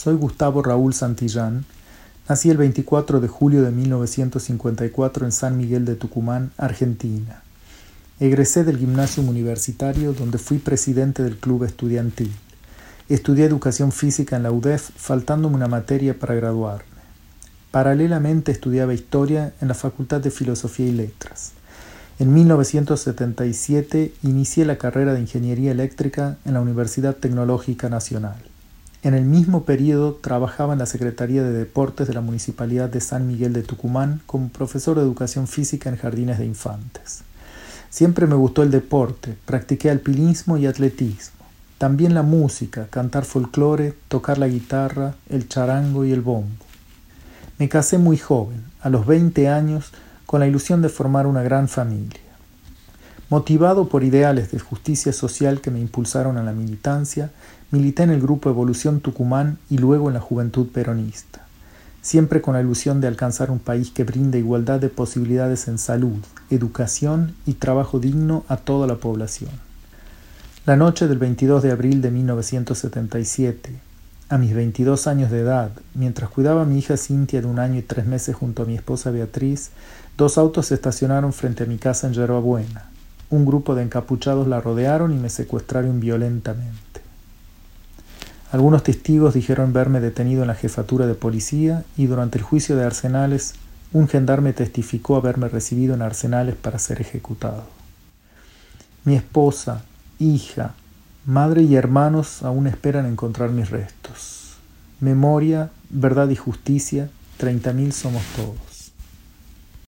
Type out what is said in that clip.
Soy Gustavo Raúl Santillán. Nací el 24 de julio de 1954 en San Miguel de Tucumán, Argentina. Egresé del gimnasio universitario donde fui presidente del club estudiantil. Estudié educación física en la UDEF, faltándome una materia para graduarme. Paralelamente estudiaba historia en la Facultad de Filosofía y Letras. En 1977 inicié la carrera de Ingeniería Eléctrica en la Universidad Tecnológica Nacional. En el mismo periodo trabajaba en la Secretaría de Deportes de la Municipalidad de San Miguel de Tucumán como profesor de educación física en jardines de infantes. Siempre me gustó el deporte, practiqué alpinismo y atletismo. También la música, cantar folclore, tocar la guitarra, el charango y el bombo. Me casé muy joven, a los 20 años, con la ilusión de formar una gran familia. Motivado por ideales de justicia social que me impulsaron a la militancia, milité en el grupo Evolución Tucumán y luego en la Juventud Peronista, siempre con la ilusión de alcanzar un país que brinde igualdad de posibilidades en salud, educación y trabajo digno a toda la población. La noche del 22 de abril de 1977, a mis 22 años de edad, mientras cuidaba a mi hija Cintia de un año y tres meses junto a mi esposa Beatriz, dos autos se estacionaron frente a mi casa en Yerba. Un grupo de encapuchados la rodearon y me secuestraron violentamente. Algunos testigos dijeron verme detenido en la jefatura de policía y durante el juicio de Arsenales un gendarme testificó haberme recibido en Arsenales para ser ejecutado. Mi esposa, hija, madre y hermanos aún esperan encontrar mis restos. Memoria, verdad y justicia, treinta mil somos todos.